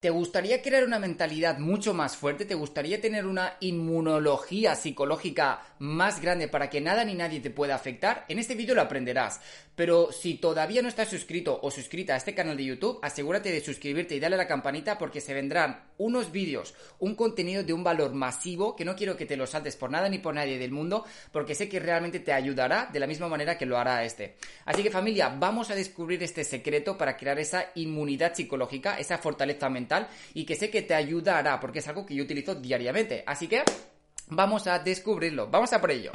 ¿Te gustaría crear una mentalidad mucho más fuerte? ¿Te gustaría tener una inmunología psicológica más grande para que nada ni nadie te pueda afectar? En este vídeo lo aprenderás. Pero si todavía no estás suscrito o suscrita a este canal de YouTube, asegúrate de suscribirte y darle a la campanita porque se vendrán unos vídeos, un contenido de un valor masivo que no quiero que te lo saltes por nada ni por nadie del mundo porque sé que realmente te ayudará de la misma manera que lo hará este. Así que familia, vamos a descubrir este secreto para crear esa inmunidad psicológica, esa fortaleza mental y que sé que te ayudará porque es algo que yo utilizo diariamente. Así que vamos a descubrirlo. Vamos a por ello.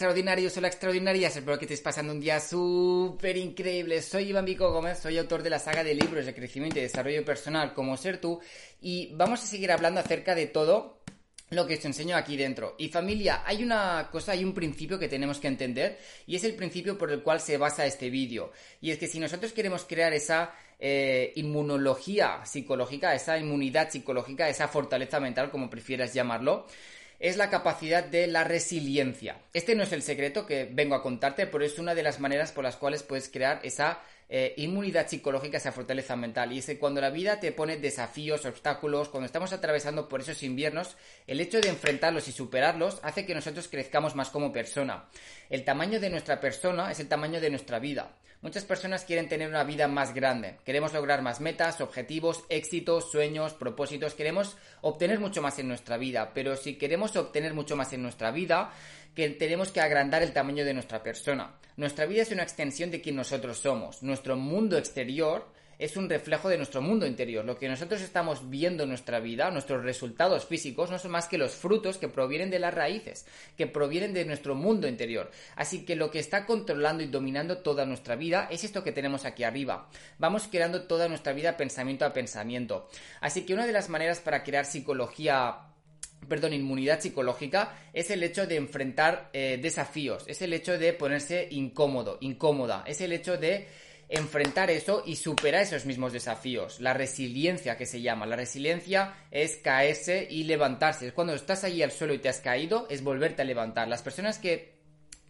Extraordinarios, hola extraordinarias, espero que estés pasando un día súper increíble. Soy Iván Vico Gómez, soy autor de la saga de libros de crecimiento y desarrollo personal como Ser Tú y vamos a seguir hablando acerca de todo lo que os enseño aquí dentro. Y familia, hay una cosa, hay un principio que tenemos que entender y es el principio por el cual se basa este vídeo. Y es que si nosotros queremos crear esa eh, inmunología psicológica, esa inmunidad psicológica, esa fortaleza mental, como prefieras llamarlo, es la capacidad de la resiliencia. Este no es el secreto que vengo a contarte, pero es una de las maneras por las cuales puedes crear esa eh, inmunidad psicológica, esa fortaleza mental. Y es que cuando la vida te pone desafíos, obstáculos, cuando estamos atravesando por esos inviernos, el hecho de enfrentarlos y superarlos hace que nosotros crezcamos más como persona. El tamaño de nuestra persona es el tamaño de nuestra vida. Muchas personas quieren tener una vida más grande. Queremos lograr más metas, objetivos, éxitos, sueños, propósitos. Queremos obtener mucho más en nuestra vida. Pero si queremos obtener mucho más en nuestra vida, que tenemos que agrandar el tamaño de nuestra persona. Nuestra vida es una extensión de quien nosotros somos. Nuestro mundo exterior es un reflejo de nuestro mundo interior. Lo que nosotros estamos viendo en nuestra vida, nuestros resultados físicos, no son más que los frutos que provienen de las raíces, que provienen de nuestro mundo interior. Así que lo que está controlando y dominando toda nuestra vida es esto que tenemos aquí arriba. Vamos creando toda nuestra vida pensamiento a pensamiento. Así que una de las maneras para crear psicología perdón, inmunidad psicológica es el hecho de enfrentar eh, desafíos, es el hecho de ponerse incómodo, incómoda, es el hecho de enfrentar eso y superar esos mismos desafíos. La resiliencia que se llama. La resiliencia es caerse y levantarse. Es cuando estás ahí al suelo y te has caído, es volverte a levantar. Las personas que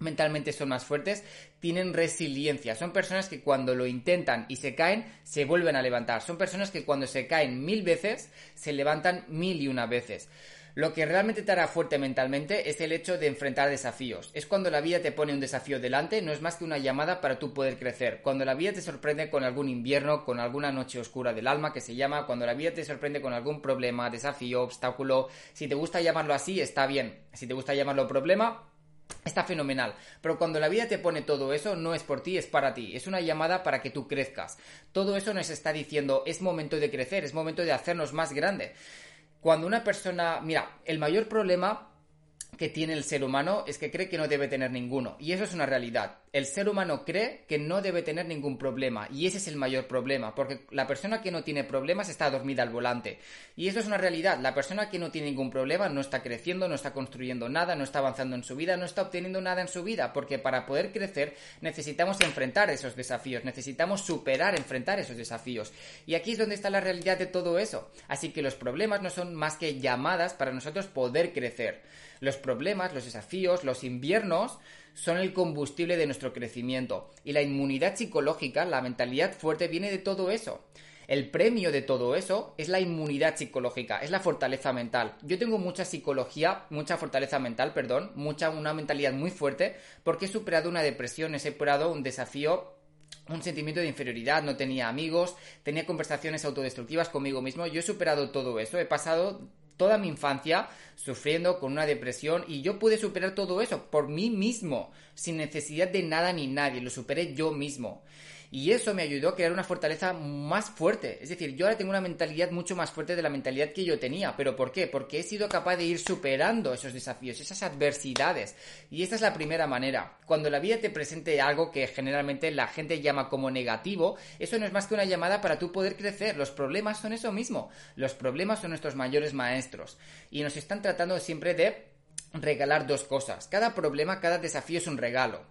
mentalmente son más fuertes, tienen resiliencia. Son personas que cuando lo intentan y se caen, se vuelven a levantar. Son personas que cuando se caen mil veces, se levantan mil y una veces. Lo que realmente te hará fuerte mentalmente es el hecho de enfrentar desafíos. Es cuando la vida te pone un desafío delante, no es más que una llamada para tú poder crecer. Cuando la vida te sorprende con algún invierno, con alguna noche oscura del alma que se llama, cuando la vida te sorprende con algún problema, desafío, obstáculo, si te gusta llamarlo así, está bien. Si te gusta llamarlo problema, Está fenomenal, pero cuando la vida te pone todo eso, no es por ti, es para ti, es una llamada para que tú crezcas. Todo eso nos está diciendo, es momento de crecer, es momento de hacernos más grande. Cuando una persona, mira, el mayor problema que tiene el ser humano es que cree que no debe tener ninguno. Y eso es una realidad. El ser humano cree que no debe tener ningún problema. Y ese es el mayor problema. Porque la persona que no tiene problemas está dormida al volante. Y eso es una realidad. La persona que no tiene ningún problema no está creciendo, no está construyendo nada, no está avanzando en su vida, no está obteniendo nada en su vida. Porque para poder crecer necesitamos enfrentar esos desafíos. Necesitamos superar, enfrentar esos desafíos. Y aquí es donde está la realidad de todo eso. Así que los problemas no son más que llamadas para nosotros poder crecer. Los los desafíos, los inviernos son el combustible de nuestro crecimiento. Y la inmunidad psicológica, la mentalidad fuerte, viene de todo eso. El premio de todo eso es la inmunidad psicológica, es la fortaleza mental. Yo tengo mucha psicología, mucha fortaleza mental, perdón, mucha una mentalidad muy fuerte porque he superado una depresión, he superado un desafío un sentimiento de inferioridad, no tenía amigos, tenía conversaciones autodestructivas conmigo mismo. Yo he superado todo eso, he pasado toda mi infancia sufriendo con una depresión y yo pude superar todo eso por mí mismo, sin necesidad de nada ni nadie, lo superé yo mismo. Y eso me ayudó a crear una fortaleza más fuerte. Es decir, yo ahora tengo una mentalidad mucho más fuerte de la mentalidad que yo tenía. ¿Pero por qué? Porque he sido capaz de ir superando esos desafíos, esas adversidades. Y esta es la primera manera. Cuando la vida te presente algo que generalmente la gente llama como negativo, eso no es más que una llamada para tú poder crecer. Los problemas son eso mismo. Los problemas son nuestros mayores maestros. Y nos están tratando siempre de regalar dos cosas. Cada problema, cada desafío es un regalo.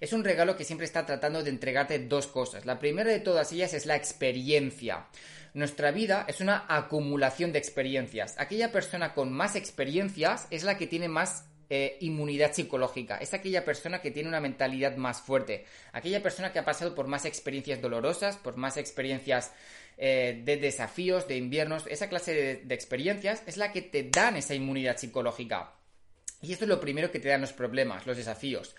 Es un regalo que siempre está tratando de entregarte dos cosas. La primera de todas ellas es la experiencia. Nuestra vida es una acumulación de experiencias. Aquella persona con más experiencias es la que tiene más eh, inmunidad psicológica. Es aquella persona que tiene una mentalidad más fuerte. Aquella persona que ha pasado por más experiencias dolorosas, por más experiencias eh, de desafíos, de inviernos. Esa clase de experiencias es la que te dan esa inmunidad psicológica. Y esto es lo primero que te dan los problemas, los desafíos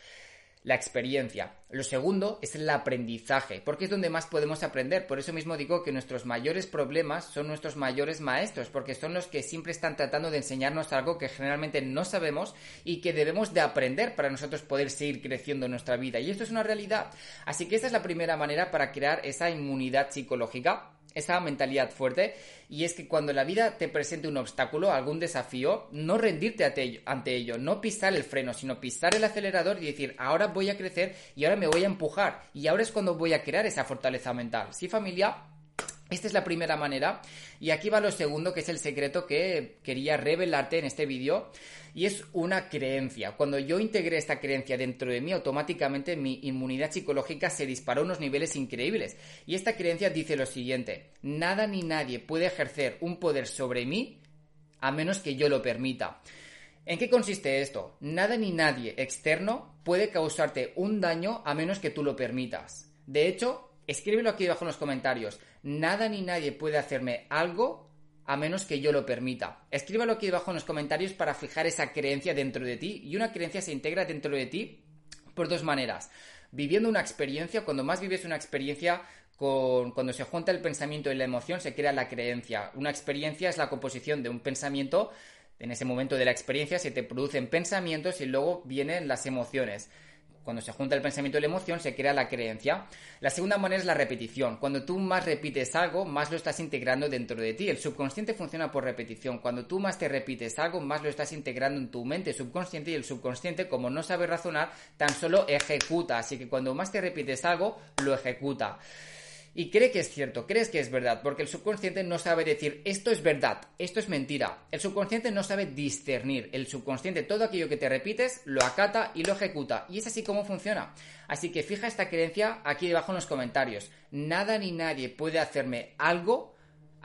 la experiencia. Lo segundo es el aprendizaje, porque es donde más podemos aprender. Por eso mismo digo que nuestros mayores problemas son nuestros mayores maestros, porque son los que siempre están tratando de enseñarnos algo que generalmente no sabemos y que debemos de aprender para nosotros poder seguir creciendo en nuestra vida. Y esto es una realidad. Así que esta es la primera manera para crear esa inmunidad psicológica esa mentalidad fuerte y es que cuando la vida te presente un obstáculo, algún desafío, no rendirte ante ello, no pisar el freno, sino pisar el acelerador y decir, ahora voy a crecer y ahora me voy a empujar y ahora es cuando voy a crear esa fortaleza mental. Sí, familia, esta es la primera manera y aquí va lo segundo que es el secreto que quería revelarte en este vídeo y es una creencia. Cuando yo integré esta creencia dentro de mí, automáticamente mi inmunidad psicológica se disparó a unos niveles increíbles. Y esta creencia dice lo siguiente, nada ni nadie puede ejercer un poder sobre mí a menos que yo lo permita. ¿En qué consiste esto? Nada ni nadie externo puede causarte un daño a menos que tú lo permitas. De hecho, escríbelo aquí abajo en los comentarios. Nada ni nadie puede hacerme algo a menos que yo lo permita. Escríbalo aquí debajo en los comentarios para fijar esa creencia dentro de ti y una creencia se integra dentro de ti por dos maneras. Viviendo una experiencia, cuando más vives una experiencia, con, cuando se junta el pensamiento y la emoción, se crea la creencia. Una experiencia es la composición de un pensamiento. En ese momento de la experiencia se te producen pensamientos y luego vienen las emociones. Cuando se junta el pensamiento y la emoción, se crea la creencia. La segunda manera es la repetición. Cuando tú más repites algo, más lo estás integrando dentro de ti. El subconsciente funciona por repetición. Cuando tú más te repites algo, más lo estás integrando en tu mente subconsciente y el subconsciente, como no sabe razonar, tan solo ejecuta. Así que cuando más te repites algo, lo ejecuta y cree que es cierto, crees que es verdad, porque el subconsciente no sabe decir esto es verdad, esto es mentira. El subconsciente no sabe discernir. El subconsciente todo aquello que te repites lo acata y lo ejecuta. Y es así como funciona. Así que fija esta creencia aquí debajo en los comentarios. Nada ni nadie puede hacerme algo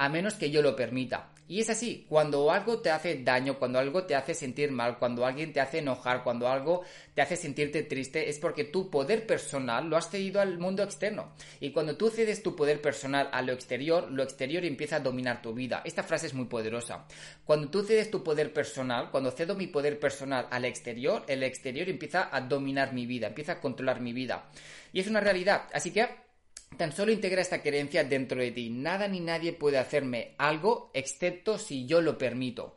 a menos que yo lo permita. Y es así, cuando algo te hace daño, cuando algo te hace sentir mal, cuando alguien te hace enojar, cuando algo te hace sentirte triste, es porque tu poder personal lo has cedido al mundo externo. Y cuando tú cedes tu poder personal a lo exterior, lo exterior empieza a dominar tu vida. Esta frase es muy poderosa. Cuando tú cedes tu poder personal, cuando cedo mi poder personal al exterior, el exterior empieza a dominar mi vida, empieza a controlar mi vida. Y es una realidad. Así que Tan solo integra esta creencia dentro de ti. Nada ni nadie puede hacerme algo excepto si yo lo permito.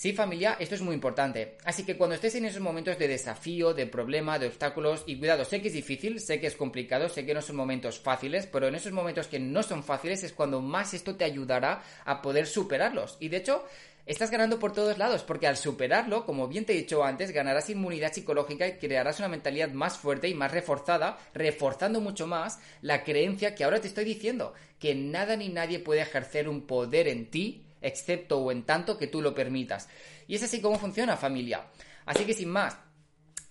Sí, familia, esto es muy importante. Así que cuando estés en esos momentos de desafío, de problema, de obstáculos, y cuidado, sé que es difícil, sé que es complicado, sé que no son momentos fáciles, pero en esos momentos que no son fáciles es cuando más esto te ayudará a poder superarlos. Y de hecho, estás ganando por todos lados, porque al superarlo, como bien te he dicho antes, ganarás inmunidad psicológica y crearás una mentalidad más fuerte y más reforzada, reforzando mucho más la creencia que ahora te estoy diciendo, que nada ni nadie puede ejercer un poder en ti, excepto o en tanto que tú lo permitas. Y es así como funciona, familia. Así que sin más,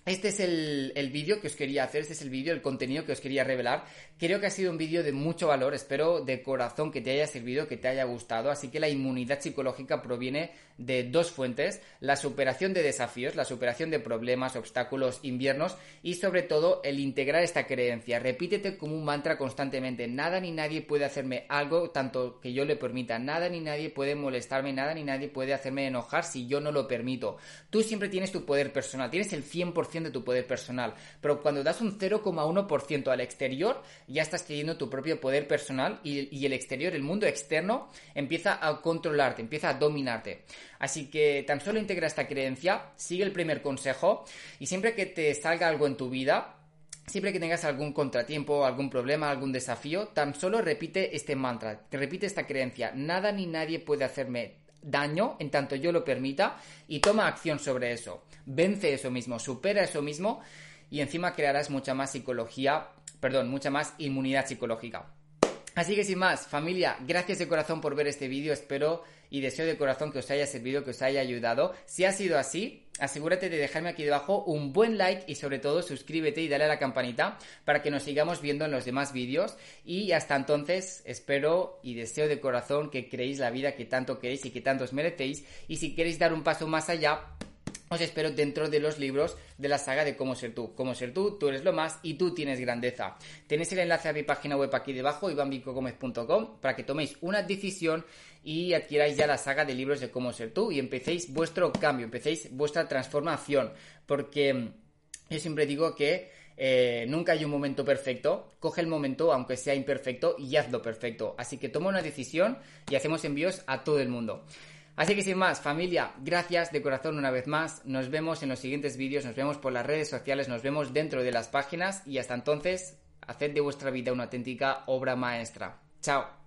este es el, vídeo que os quería hacer, este es el vídeo, el contenido que os quería revelar. Creo que ha sido un vídeo de mucho valor, espero de corazón que te haya servido, que te haya gustado. Así que la inmunidad psicológica proviene de dos fuentes, la superación de desafíos, la superación de problemas, obstáculos, inviernos y sobre todo el integrar esta creencia. Repítete como un mantra constantemente, nada ni nadie puede hacerme algo tanto que yo le permita, nada ni nadie puede molestarme, nada ni nadie puede hacerme enojar si yo no lo permito. Tú siempre tienes tu poder personal, tienes el 100% de tu poder personal. Pero cuando das un 0,1% al exterior, ya estás teniendo tu propio poder personal y, y el exterior, el mundo externo, empieza a controlarte, empieza a dominarte. Así que tan solo integra esta creencia, sigue el primer consejo y siempre que te salga algo en tu vida, Siempre que tengas algún contratiempo, algún problema, algún desafío, tan solo repite este mantra, te repite esta creencia, nada ni nadie puede hacerme daño en tanto yo lo permita y toma acción sobre eso. Vence eso mismo, supera eso mismo y encima crearás mucha más psicología, perdón, mucha más inmunidad psicológica. Así que sin más, familia, gracias de corazón por ver este vídeo, espero y deseo de corazón que os haya servido, que os haya ayudado. Si ha sido así, asegúrate de dejarme aquí debajo un buen like y sobre todo suscríbete y dale a la campanita para que nos sigamos viendo en los demás vídeos. Y hasta entonces, espero y deseo de corazón que creéis la vida que tanto queréis y que tanto os merecéis. Y si queréis dar un paso más allá, os espero dentro de los libros de la saga de Cómo ser tú. Cómo ser tú, tú eres lo más y tú tienes grandeza. Tenéis el enlace a mi página web aquí debajo, ivanbicogomez.com, para que toméis una decisión y adquiráis ya la saga de libros de Cómo ser tú y empecéis vuestro cambio, empecéis vuestra transformación. Porque mm, yo siempre digo que eh, nunca hay un momento perfecto. Coge el momento, aunque sea imperfecto, y hazlo perfecto. Así que toma una decisión y hacemos envíos a todo el mundo. Así que sin más, familia, gracias de corazón una vez más. Nos vemos en los siguientes vídeos, nos vemos por las redes sociales, nos vemos dentro de las páginas y hasta entonces, haced de vuestra vida una auténtica obra maestra. Chao.